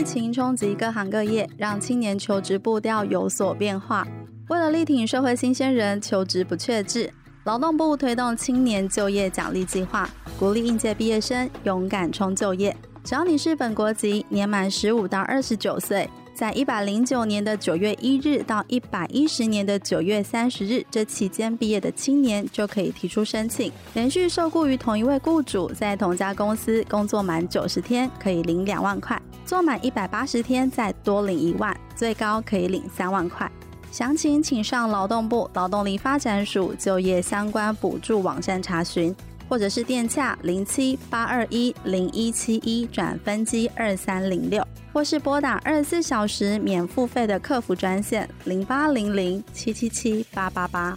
疫情冲击各行各业，让青年求职步调有所变化。为了力挺社会新鲜人求职不确志，劳动部推动青年就业奖励计划，鼓励应届毕业生勇敢冲就业。只要你是本国籍，年满十五到二十九岁。在一百零九年的九月一日到一百一十年的九月三十日这期间毕业的青年，就可以提出申请。连续受雇于同一位雇主，在同家公司工作满九十天，可以领两万块；做满一百八十天，再多领一万，最高可以领三万块。详情请上劳动部劳动力发展署就业相关补助网站查询，或者是电洽零七八二一零一七一转分机二三零六。或是拨打二十四小时免付费的客服专线零八零零七七七八八八。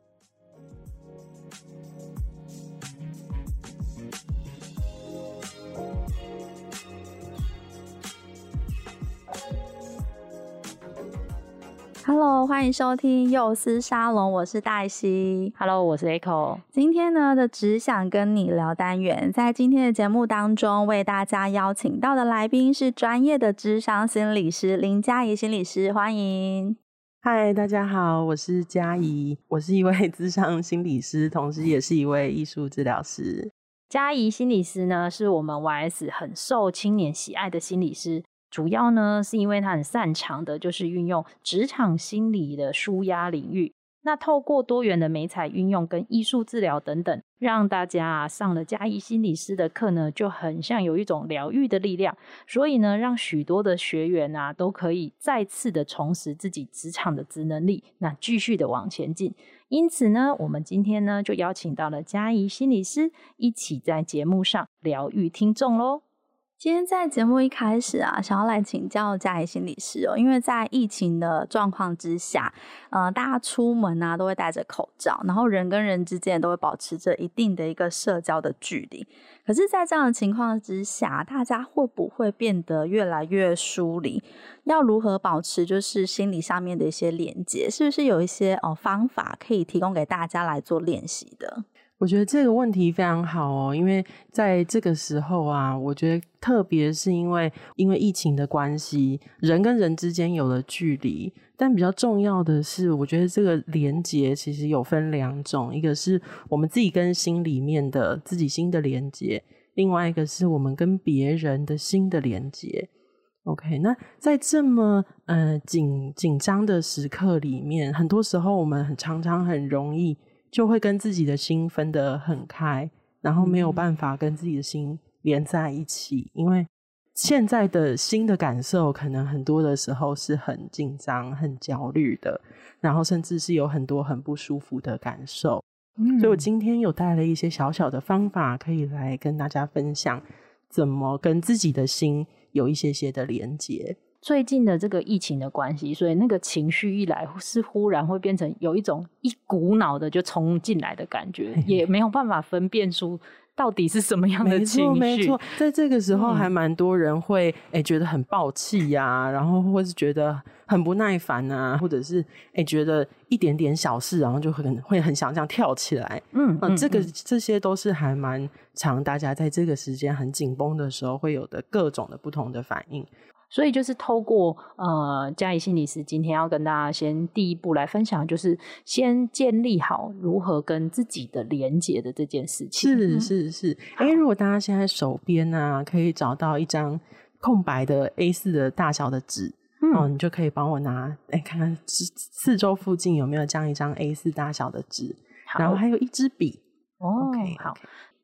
Hello，欢迎收听幼师沙龙，我是黛西。Hello，我是 Echo。今天呢的只想跟你聊单元，在今天的节目当中，为大家邀请到的来宾是专业的智商心理师林佳怡心理师，欢迎。嗨，大家好，我是佳怡，我是一位 智商心理师，同时也是一位艺术治疗师。佳怡心理师呢，是我们 YS 很受青年喜爱的心理师。主要呢，是因为他很擅长的，就是运用职场心理的舒压领域。那透过多元的媒材运用跟艺术治疗等等，让大家啊上了佳仪心理师的课呢，就很像有一种疗愈的力量。所以呢，让许多的学员啊都可以再次的重拾自己职场的职能力，那继续的往前进。因此呢，我们今天呢就邀请到了佳仪心理师，一起在节目上疗愈听众喽。今天在节目一开始啊，想要来请教佳仪心理师哦，因为在疫情的状况之下，呃，大家出门啊都会戴着口罩，然后人跟人之间都会保持着一定的一个社交的距离。可是，在这样的情况之下，大家会不会变得越来越疏离？要如何保持就是心理上面的一些连接？是不是有一些哦方法可以提供给大家来做练习的？我觉得这个问题非常好哦，因为在这个时候啊，我觉得特别是因为因为疫情的关系，人跟人之间有了距离，但比较重要的是，我觉得这个连接其实有分两种，一个是我们自己跟心里面的自己心的连接，另外一个是我们跟别人的心的连接。OK，那在这么呃紧紧张的时刻里面，很多时候我们很常常很容易。就会跟自己的心分得很开，然后没有办法跟自己的心连在一起，因为现在的心的感受可能很多的时候是很紧张、很焦虑的，然后甚至是有很多很不舒服的感受。嗯，所以我今天有带了一些小小的方法，可以来跟大家分享，怎么跟自己的心有一些些的连接。最近的这个疫情的关系，所以那个情绪一来，是忽然会变成有一种一股脑的就冲进来的感觉，也没有办法分辨出到底是什么样的情绪。没错，在这个时候还蛮多人会诶、嗯欸、觉得很爆气呀、啊，然后或是觉得很不耐烦啊，或者是诶、欸、觉得一点点小事，然后就很会很想这样跳起来。嗯，嗯，这个这些都是还蛮常大家在这个时间很紧绷的时候会有的各种的不同的反应。所以就是透过呃，嘉怡心理师今天要跟大家先第一步来分享，就是先建立好如何跟自己的连接的这件事情。是是是，哎、欸，如果大家现在手边啊可以找到一张空白的 A 四的大小的纸，嗯、哦，你就可以帮我拿，哎、欸，看看四四周附近有没有这样一张 A 四大小的纸，然后还有一支笔。哦，OK，好。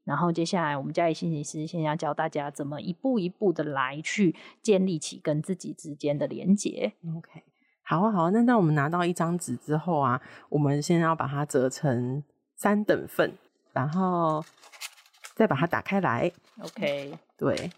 然后接下来，我们家里心理师先要教大家怎么一步一步的来去建立起跟自己之间的连结。OK，好啊，好啊。那当我们拿到一张纸之后啊，我们先要把它折成三等份，然后再把它打开来。OK，对，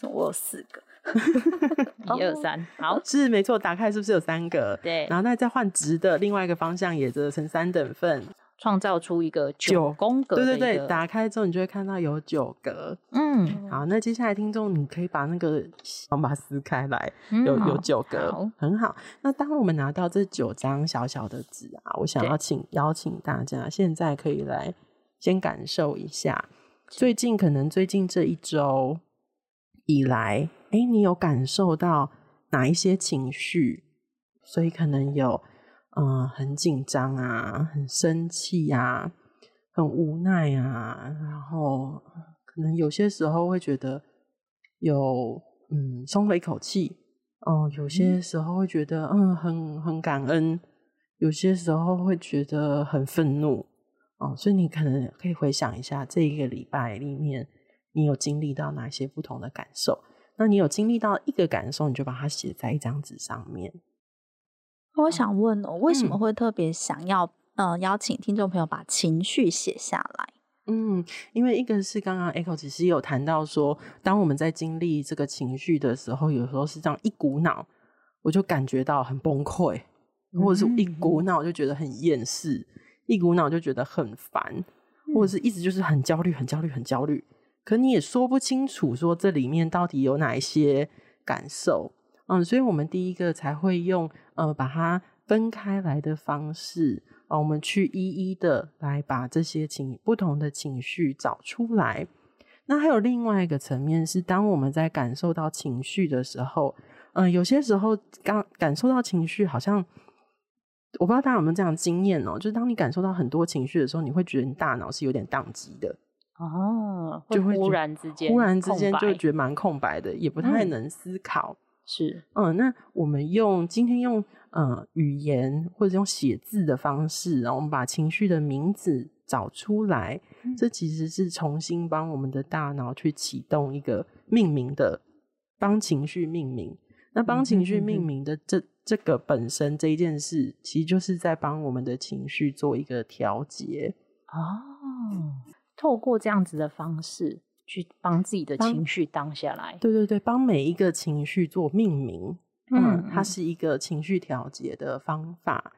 我有四个，一二三，好，是没错。打开是不是有三个？对。然后那再换直的，另外一个方向也折成三等份。创造出一个九宫格，对对对，打开之后你就会看到有九格。嗯，好，那接下来听众你可以把那个方把它撕开来，嗯、有有九格好，很好。那当我们拿到这九张小小的纸啊，我想要请邀请大家现在可以来先感受一下，最近可能最近这一周以来，哎、欸，你有感受到哪一些情绪？所以可能有。嗯，很紧张啊，很生气啊，很无奈啊，然后可能有些时候会觉得有嗯松了一口气，哦，有些时候会觉得嗯很很感恩，有些时候会觉得很愤怒哦，所以你可能可以回想一下这一个礼拜里面，你有经历到哪些不同的感受？那你有经历到一个感受，你就把它写在一张纸上面。我想问哦，为什么会特别想要嗯、呃、邀请听众朋友把情绪写下来？嗯，因为一个是刚刚 Echo 其实有谈到说，当我们在经历这个情绪的时候，有时候是这样一股脑，我就感觉到很崩溃，或者是一股脑就觉得很厌世，一股脑就觉得很烦，或者是一直就是很焦虑、很焦虑、很焦虑。可你也说不清楚说这里面到底有哪一些感受。嗯，所以我们第一个才会用呃把它分开来的方式啊、呃，我们去一一的来把这些情不同的情绪找出来。那还有另外一个层面是，当我们在感受到情绪的时候，嗯、呃，有些时候刚感受到情绪，好像我不知道大家有没有这样经验哦、喔，就是当你感受到很多情绪的时候，你会觉得你大脑是有点宕机的哦，就会忽然之间忽然之间就觉得蛮空白的，也不太能思考。嗯是，嗯，那我们用今天用呃语言或者用写字的方式，然后我们把情绪的名字找出来，嗯，这其实是重新帮我们的大脑去启动一个命名的，帮情绪命名。那帮情绪命名的这这个本身这一件事，其实就是在帮我们的情绪做一个调节。哦，透过这样子的方式。去帮自己的情绪当下来，对对对，帮每一个情绪做命名，嗯，它是一个情绪调节的方法。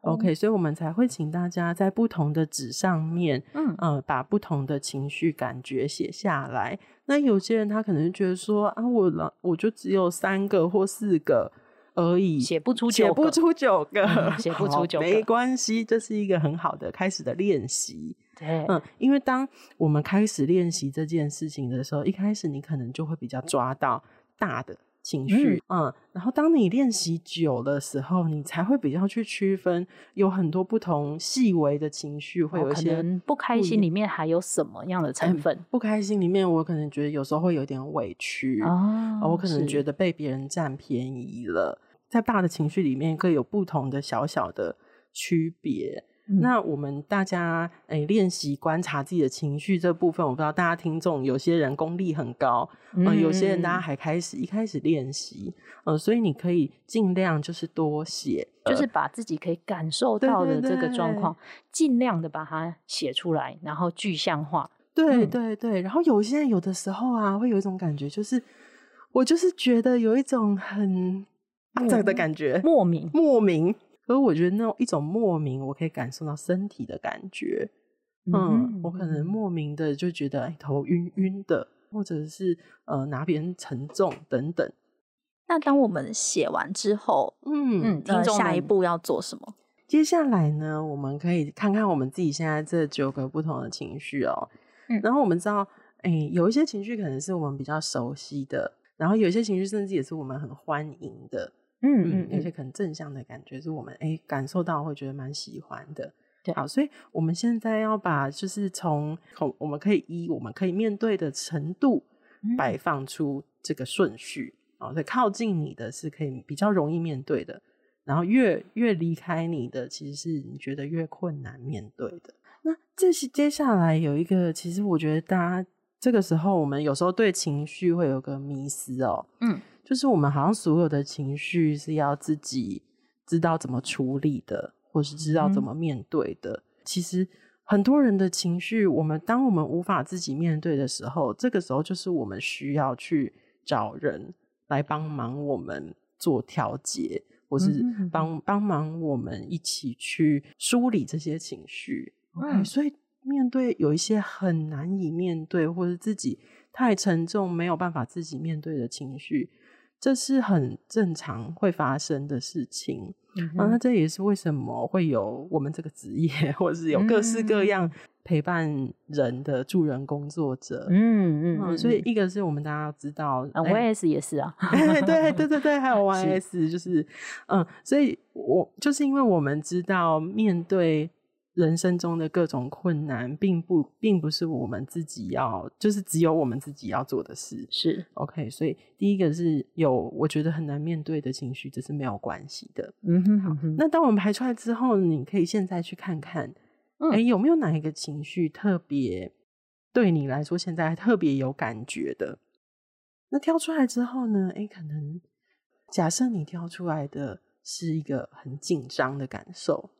，OK，所以我们才会请大家在不同的纸上面，嗯呃，把不同的情绪感觉写下来。那有些人他可能觉得说啊，我了我就只有三个或四个而已，写不出写不出九个，写不出九个，没关系，这是一个很好的开始的练习。对，嗯，因为当我们开始练习这件事情的时候，一开始你可能就会比较抓到大的情绪，嗯，嗯，然后当你练习久的时候，你才会比较去区分有很多不同细微的情绪，会有一些不开心里面还有什么样的成分？嗯，不开心里面，我可能觉得有时候会有点委屈哦，我可能觉得被别人占便宜了，在大的情绪里面，各有不同的小小的区别。嗯、那我们大家诶练习观察自己的情绪这部分，我不知道大家听众有些人功力很高，嗯、呃，有些人大家还开始一开始练习，呃，所以你可以尽量就是多写，就是把自己可以感受到的这个状况，尽量的把它写出来，然后具象化。对对对，然后有些人有的时候啊，会有一种感觉，就是我就是觉得有一种很阿杂的感觉，莫名莫名。可是我觉得那种一种莫名，我可以感受到身体的感觉。嗯，嗯，我可能莫名的就觉得哎，头晕晕的，或者是呃哪边沉重等等。那当我们写完之后，嗯嗯，那下一步要做什么？接下来呢，我们可以看看我们自己现在这九个不同的情绪哦。嗯，然后我们知道，哎，有一些情绪可能是我们比较熟悉的，然后有一些情绪甚至也是我们很欢迎的。嗯嗯，有些可能正向的感觉是我们哎、欸、感受到会觉得蛮喜欢的。对，好，所以我们现在要把就是从从我们可以依我们可以面对的程度摆放出这个顺序啊，所以靠近你的是可以比较容易面对的，然后越越离开你的其实是你觉得越困难面对的。那这是接下来有一个，其实我觉得大家这个时候我们有时候对情绪会有个迷思哦，嗯。就是我们好像所有的情绪是要自己知道怎么处理的，或是知道怎么面对的。嗯、其实很多人的情绪，我们当我们无法自己面对的时候，这个时候就是我们需要去找人来帮忙我们做调节，或是帮帮忙我们一起去梳理这些情绪。嗯、所以面对有一些很难以面对，或者自己太沉重没有办法自己面对的情绪。这是很正常会发生的事情，啊，那这也是为什么会有我们这个职业，或者是有各式各样陪伴人的助人工作者。嗯嗯，嗯，所以一个是我们大家要知道，啊，YS 也是啊，对对对对对，还有 YS 就是，嗯，所以我就是因为我们知道面对。人生中的各种困难，并不并不是我们自己要，就是只有我们自己要做的事。是 OK，所以第一个是有我觉得很难面对的情绪，这是没有关系的。嗯哼，好。那当我们排出来之后，你可以现在去看看，哎、有没有哪一个情绪特别对你来说现在特别有感觉的？那挑出来之后呢？哎、欸，可能假设你挑出来的是一个很紧张的感受。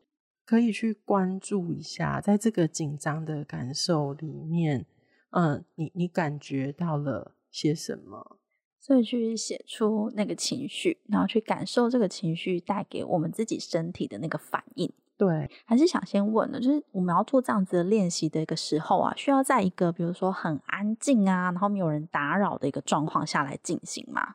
可以去关注一下，在这个紧张的感受里面，嗯，你你感觉到了些什么？所以去写出那个情绪，然后去感受这个情绪带给我们自己身体的那个反应。对，还是想先问的，就是我们要做这样子的练习的一个时候啊，需要在一个比如说很安静啊，然后没有人打扰的一个状况下来进行吗？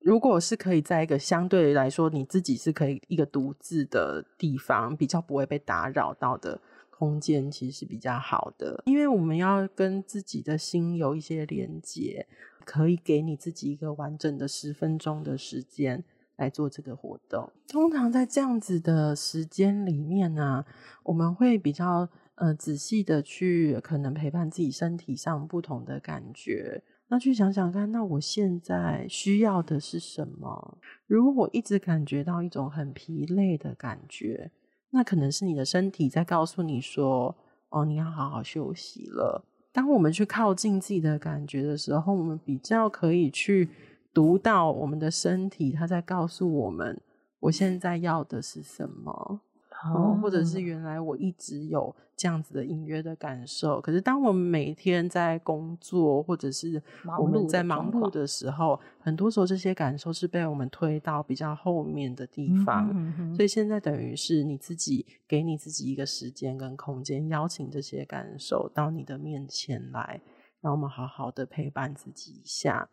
如果是可以在一个相对来说你自己是可以一个独自的地方，比较不会被打扰到的空间，其实是比较好的。因为我们要跟自己的心有一些连接，可以给你自己一个完整的十分钟的时间来做这个活动。通常在这样子的时间里面呢、我们会比较呃仔细的去可能陪伴自己身体上不同的感觉。那去想想看，那我现在需要的是什么？如果我一直感觉到一种很疲累的感觉，那可能是你的身体在告诉你说：“哦，你要好好休息了。”当我们去靠近自己的感觉的时候，我们比较可以去读到我们的身体，它在告诉我们：“我现在要的是什么？”哦，或者是原来我一直有这样子的隐约的感受，可是当我们每天在工作或者是我们在忙碌的时候，很多时候这些感受是被我们推到比较后面的地方。所以现在等于是你自己给你自己一个时间跟空间，邀请这些感受到你的面前来，让我们好好的陪伴自己一下。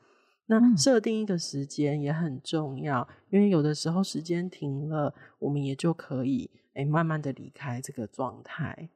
那设定一个时间也很重要，因为有的时候时间停了，我们也就可以。哎，慢慢的离开这个状态。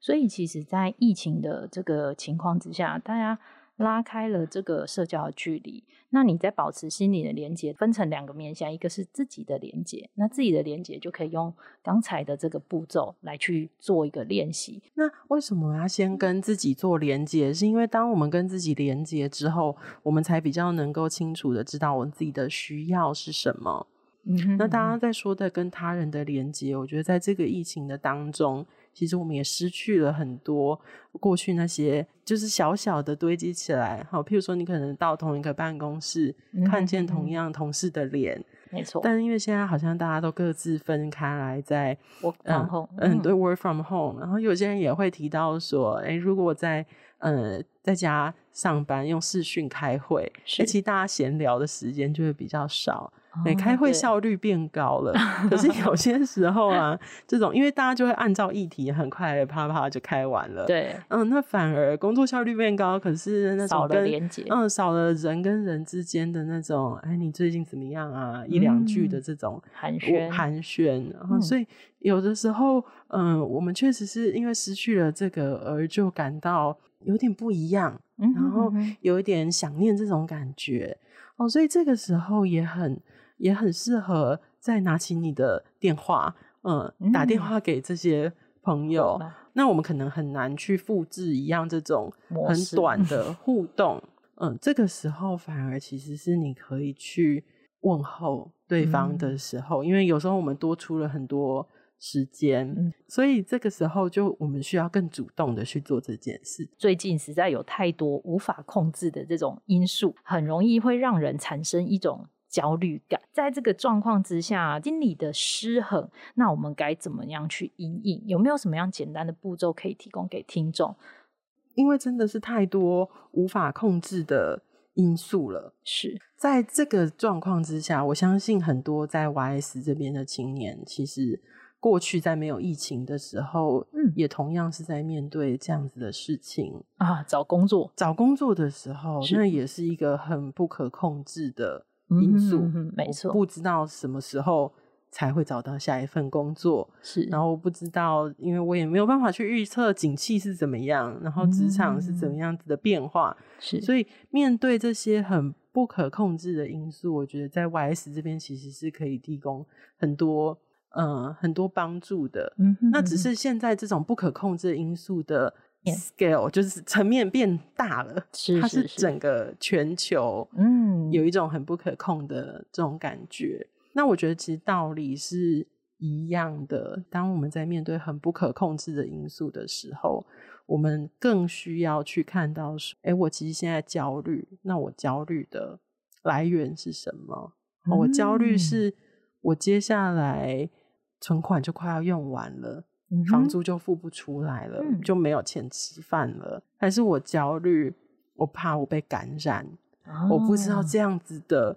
所以，其实，在疫情的这个情况之下，大家拉开了这个社交的距离。那你在保持心理的连接，分成两个面向，一个是自己的连接，那自己的连接就可以用刚才的这个步骤来去做一个练习。那为什么要先跟自己做连接？是因为当我们跟自己连接之后，我们才比较能够清楚的知道我们自己的需要是什么。嗯，那大家在说的跟他人的连接，我觉得在这个疫情的当中，其实我们也失去了很多过去那些就是小小的堆积起来。好，譬如说你可能到同一个办公室，嗯、看见同样同事的脸，没错。但是因为现在好像大家都各自分开来在 work from home，嗯，对，work from home。然后有些人也会提到说，哎，如果在呃在家上班用视讯开会，其实大家闲聊的时间就会比较少。对，开会效率变高了，可是有些时候啊，这种因为大家就会按照议题，很快啪啪就开完了。对，嗯，那反而工作效率变高，可是那种跟少了连接，嗯，少了人跟人之间的那种，哎，你最近怎么样啊？一两句的这种寒暄，寒暄，然后所以有的时候，嗯，我们确实是因为失去了这个，而就感到有点不一样，然后有一点想念这种感觉哦，所以这个时候也很。也很适合再拿起你的电话，嗯，打电话给这些朋友。嗯、那我们可能很难去复制一样这种很短的 互动，嗯，这个时候反而其实是你可以去问候对方的时候，嗯、因为有时候我们多出了很多时间，嗯、所以这个时候就我们需要更主动的去做这件事。最近实在有太多无法控制的这种因素，很容易会让人产生一种。焦虑感。在这个状况之下，心理的失衡，那我们该怎么样去因应？有没有什么样简单的步骤可以提供给听众？因为真的是太多无法控制的因素了。是在这个状况之下，我相信很多在 YS 这边的青年，其实过去在没有疫情的时候，嗯，也同样是在面对这样子的事情啊。找工作，找工作的时候，那也是一个很不可控制的因素。嗯嗯、没错，不知道什么时候。才会找到下一份工作，是。然后不知道，因为我也没有办法去预测景气是怎么样，然后职场是怎么样子的变化，是。所以面对这些很不可控制的因素，我觉得在 YS 这边其实是可以提供很多嗯很多帮助的。嗯哼，那只是现在这种不可控制的因素的 scale 就是层面变大了，是，它是整个全球嗯有一种很不可控的这种感觉。那我觉得其实道理是一样的。当我们在面对很不可控制的因素的时候，我们更需要去看到说：哎，我其实现在焦虑，那我焦虑的来源是什么？嗯、我焦虑是我接下来存款就快要用完了，嗯、房租就付不出来了，嗯、就没有钱吃饭了，还是我焦虑，我怕我被感染，哦、我不知道这样子的。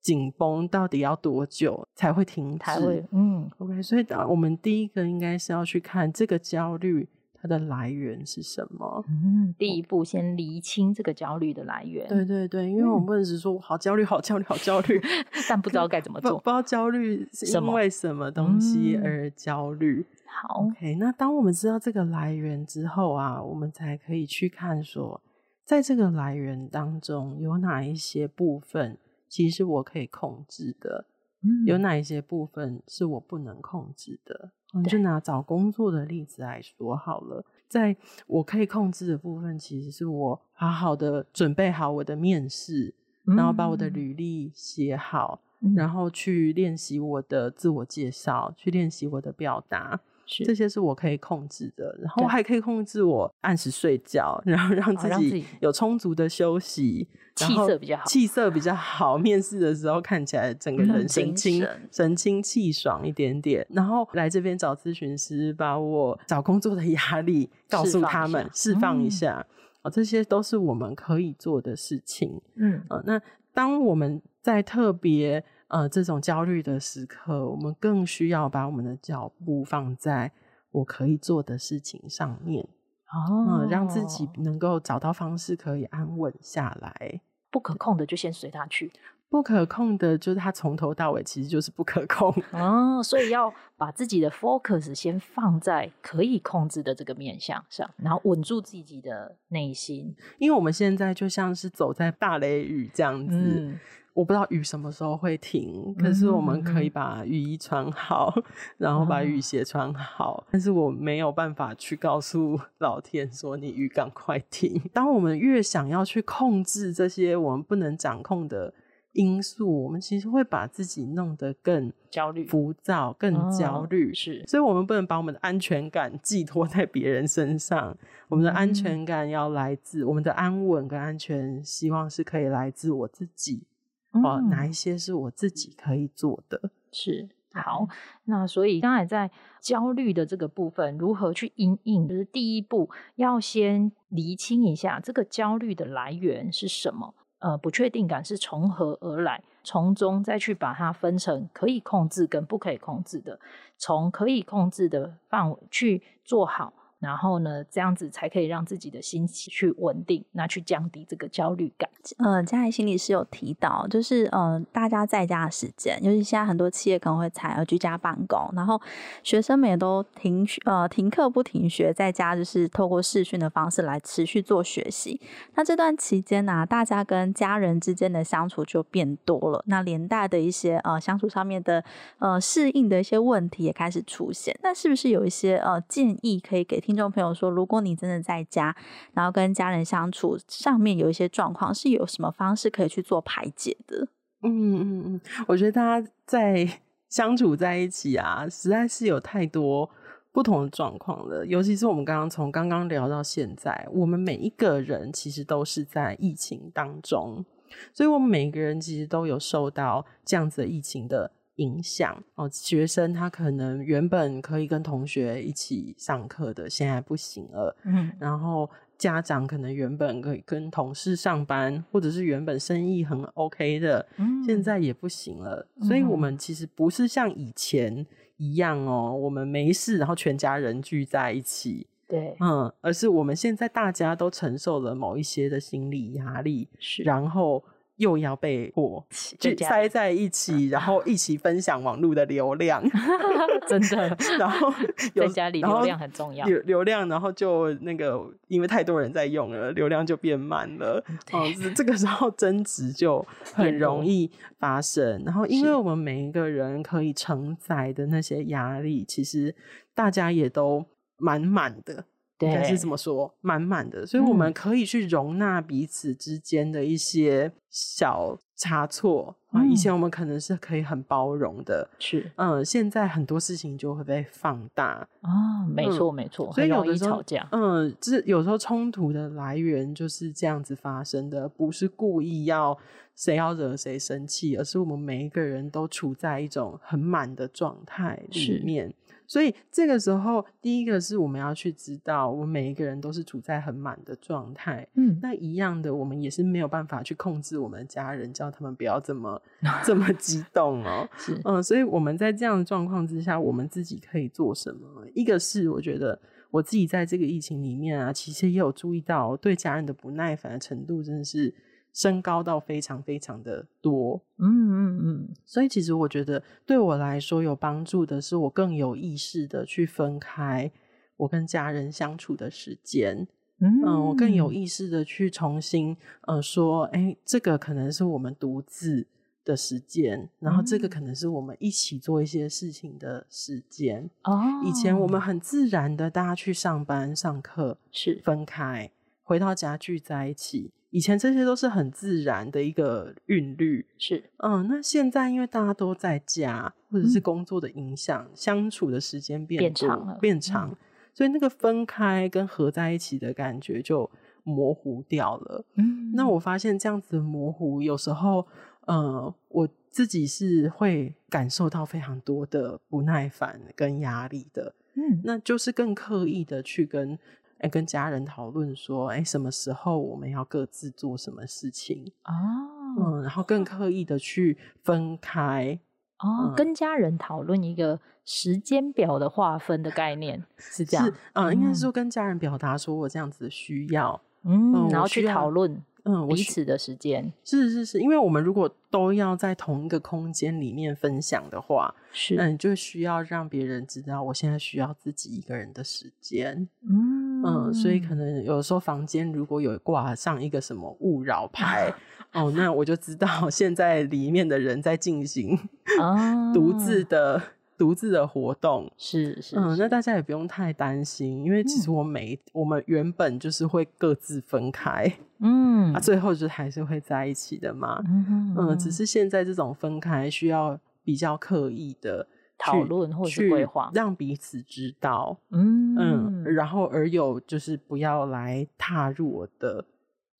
紧绷到底要多久才会停止？嗯，OK，所以我们第一个应该是要去看这个焦虑它的来源是什么。嗯，第一步先厘清这个焦虑的来源。对对对，因为我们不能只说我好焦虑、好焦虑、好焦虑，但不知道该怎么做，不，不知道焦虑是因为什么东西而焦虑。好，OK，那当我们知道这个来源之后啊，我们才可以去看说，在这个来源当中有哪一些部分。其实我可以控制的，嗯，有哪一些部分是我不能控制的？就拿找工作的例子来说好了，在我可以控制的部分，其实是我好好的准备好我的面试，嗯，然后把我的履历写好，嗯，然后去练习我的自我介绍，去练习我的表达。这些是我可以控制的，然后我还可以控制我按时睡觉，然后让自己有充足的休息，气色比较好，气色比较好。面试的时候看起来整个人神清神清气爽一点点，然后来这边找咨询师，把我找工作的压力 告诉他们，释放一下。哦，这些都是我们可以做的事情。嗯，呃，那当我们在特别。呃，这种焦虑的时刻，我们更需要把我们的脚步放在我可以做的事情上面，哦，嗯，让自己能够找到方式可以安稳下来。不可控的就先随他去，不可控的就是它从头到尾其实就是不可控。哦，所以 要把自己的 focus 先放在可以控制的这个面向上，然后稳住自己的内心。因为我们现在就像是走在大雷雨这样子。嗯我不知道雨什么时候会停，可是我们可以把雨衣穿好，嗯、然后把雨鞋穿好。嗯、但是我没有办法去告诉 老天说：“你雨赶快停。”当我们越想要去控制这些我们不能掌控的因素，我们其实会把自己弄得更焦虑、浮躁、更焦虑。是，所以我们不能把我们的安全感寄托在别人身上。我们的安全感要来自、嗯、我们的安稳跟安全，希望是可以来自我自己。哦，哪一些是我自己可以做的？是，好，那所以刚才在焦虑的这个部分，如何去因应？就是第一步要先厘清一下这个焦虑的来源是什么，呃，不确定感是从何而来，从中再去把它分成可以控制跟不可以控制的，从可以控制的范围去做好。然后呢，这样子才可以让自己的心情去稳定，那去降低这个焦虑感。呃，佳怡心理师有提到，就是呃，大家在家的时间，尤其现在很多企业可能会采用居家办公，然后学生们也都停呃停课不停学，在家就是透过视讯的方式来持续做学习。那这段期间呢、大家跟家人之间的相处就变多了，那连带的一些呃相处上面的呃适应的一些问题也开始出现。那是不是有一些呃建议可以给？听众朋友说，如果你真的在家，然后跟家人相处上面有一些状况，是有什么方式可以去做排解的？嗯嗯嗯，我觉得大家在 相处在一起啊，实在是有太多不同的状况了。尤其是我们刚刚从刚刚聊到现在，我们每一个人其实都是在疫情当中。所以我们每一个人其实都有受到这样子的疫情的影响哦。学生他可能原本可以跟同学一起上课的，现在不行了。嗯，然后家长可能原本可以跟同事上班，或者是原本生意很 OK 的，嗯，现在也不行了。所以我们其实不是像以前一样哦，我们没事，然后全家人聚在一起。对，嗯，而是我们现在大家都承受了某一些的心理压力，是，然后又要被迫就塞在一起，然后一起分享网络的流量，真的，然后在家里流量很重要，流流量，然后就那个因为太多人在用了，流量就变慢了，哦，这个时候争执就 很容易发生，然后因为我们每一个人可以承载的那些压力，其实大家也都。满满的，对，应该是这么说，满满的，所以我们可以去容纳彼此之间的一些小差错。嗯，以前我们可能是可以很包容的，是，嗯，现在很多事情就会被放大。哦，没错，没错，所以有的时候吵架，嗯，这有时候冲突的来源就是这样子发生的，不是故意要谁要惹谁生气，而是我们每一个人都处在一种很满的状态里面。所以这个时候，第一个是我们要去知道，我们每一个人都是处在很满的状态。嗯，那一样的，我们也是没有办法去控制我们的家人，叫他们不要这么 这么激动哦。是，嗯，所以我们在这样的状况之下，我们自己可以做什么？一个是我觉得我自己在这个疫情里面啊，其实也有注意到对家人的不耐烦的程度，真的是。升高到非常非常的多，嗯嗯嗯，所以其实我觉得对我来说有帮助的是，我更有意识的去分开我跟家人相处的时间，嗯，嗯，我更有意识的去重新呃说，哎、欸，这个可能是我们独自的时间，然后这个可能是我们一起做一些事情的时间。哦，以前我们很自然的大家去上班上课是。分开，回到家聚在一起。以前这些都是很自然的一个韵律，是嗯，那现在因为大家都在家，或者是工作的影响，嗯、相处的时间变，变长了，变长，嗯、所以那个分开跟合在一起的感觉就模糊掉了。嗯，那我发现这样子的模糊，有时候，呃，我自己是会感受到非常多的不耐烦跟压力的。嗯，那就是更刻意的去跟。哎，跟家人讨论说，哎，什么时候我们要各自做什么事情？哦，嗯，然后更刻意的去分开。哦，嗯、跟家人讨论一个时间表的划分的概念是这样。是，嗯，嗯应该是说跟家人表达说我这样子的需要，嗯，嗯然后去讨论。嗯，彼此的时间是是是，因为我们如果都要在同一个空间里面分享的话，是，那你就需要让别人知道，我现在需要自己一个人的时间。嗯嗯，所以可能有时候房间如果有挂上一个什么勿扰牌，哦，那我就知道 现在里面的人在进行独自的。独自的活动。是是，是，嗯，那大家也不用太担心，因为其实我每、嗯、我们原本就是会各自分开，嗯，啊，最后就还是会在一起的嘛，嗯，嗯，嗯，只是现在这种分开需要比较刻意的讨论或是规划，让彼此知道，嗯。嗯，然后而有就是不要来踏入我的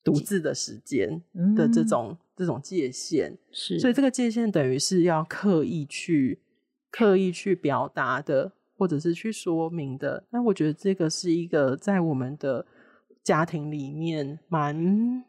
独自的时间的这种、嗯、这种界限，是，所以这个界限等于是要刻意去。刻意去表达的，或者是去说明的，那我觉得这个是一个在我们的家庭里面蛮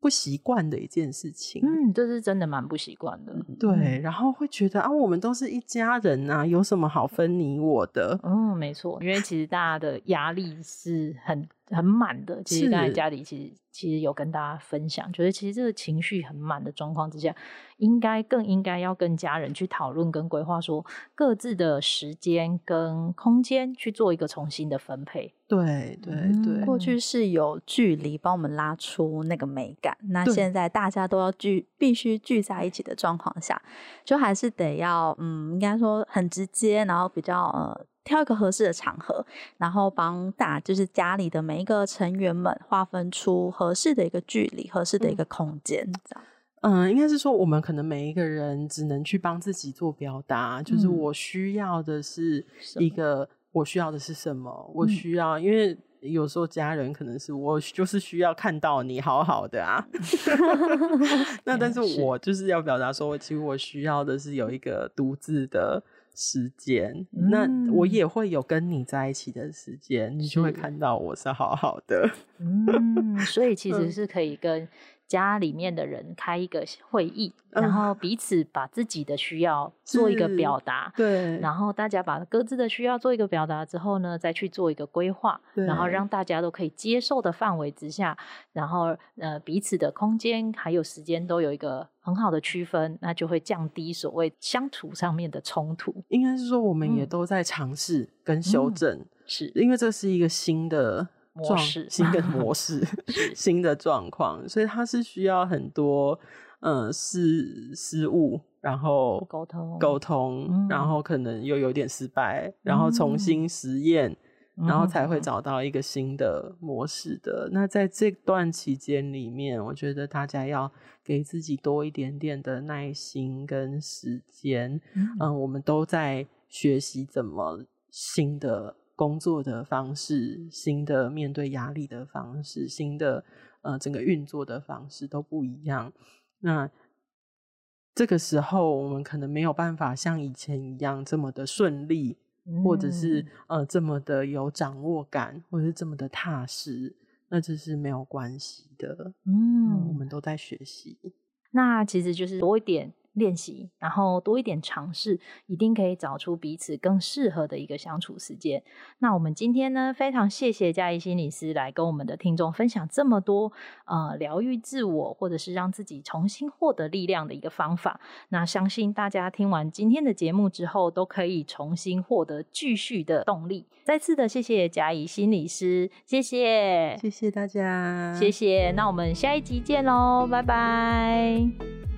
不习惯的一件事情。嗯，这是真的蛮不习惯的。对，然后会觉得啊，我们都是一家人啊，有什么好分你我的？嗯，没错，因为其实大家的压力是很很满的。其实刚才家里其实其实有跟大家分享，觉得其实这个情绪很满的状况之下。应该更应该要跟家人去讨论跟规划，说各自的时间跟空间去做一个重新的分配。对对对，过去是有距离帮我们拉出那个美感，那现在大家都要聚，必须聚在一起的状况下，就还是得要嗯，应该说很直接，然后比较呃，挑一个合适的场合，然后帮大就是家里的每一个成员们划分出合适的一个距离、合适的一个空间，嗯、这样。嗯，应该是说，我们可能每一个人只能去帮自己做表达，就是我需要的是一个，我需要的是什么？我需要，因为有时候家人可能是我就是需要看到你好好的啊，那但 是我就是要表达说，其实我需要的是有一个独自的时间，嗯、那我也会有跟你在一起的时间，你就会看到我是好好的。嗯，所以其实是可以跟。家里面的人开一个会议，然后彼此把自己的需要 做一个表达，对，然后大家把各自的需要做一个表达之后呢，再去做一个规划，然后让大家都可以接受的范围之下，然后呃彼此的空间还有时间都有一个很好的区分，那就会降低所谓相处上面的冲突。应该是说，我们也都在尝试跟修正，嗯、是因为这是一个新的。模式，新的模式，新的状况，所以它是需要很多嗯失失误，然后沟通沟通，然后可能又有点失败，嗯、然后重新实验，嗯、然后才会找到一个新的模式的。嗯、那在这段期间里面，我觉得大家要给自己多一点点的耐心跟时间。嗯，嗯，我们都在学习怎么新的。工作的方式，新的面对压力的方式，新的呃整个运作的方式都不一样。那这个时候，我们可能没有办法像以前一样这么的顺利，嗯、或者是呃这么的有掌握感，或者是这么的踏实。那这是没有关系的。嗯，嗯，我们都在学习。那其实就是多一点。练习，然后多一点尝试，一定可以找出彼此更适合的一个相处时间。那我们今天呢，非常谢谢嘉怡心理师来跟我们的听众分享这么多呃疗愈自我，或者是让自己重新获得力量的一个方法。那相信大家听完今天的节目之后，都可以重新获得继续的动力。再次的谢谢嘉怡心理师，谢谢，谢谢大家，谢谢。那我们下一集见喽，拜拜。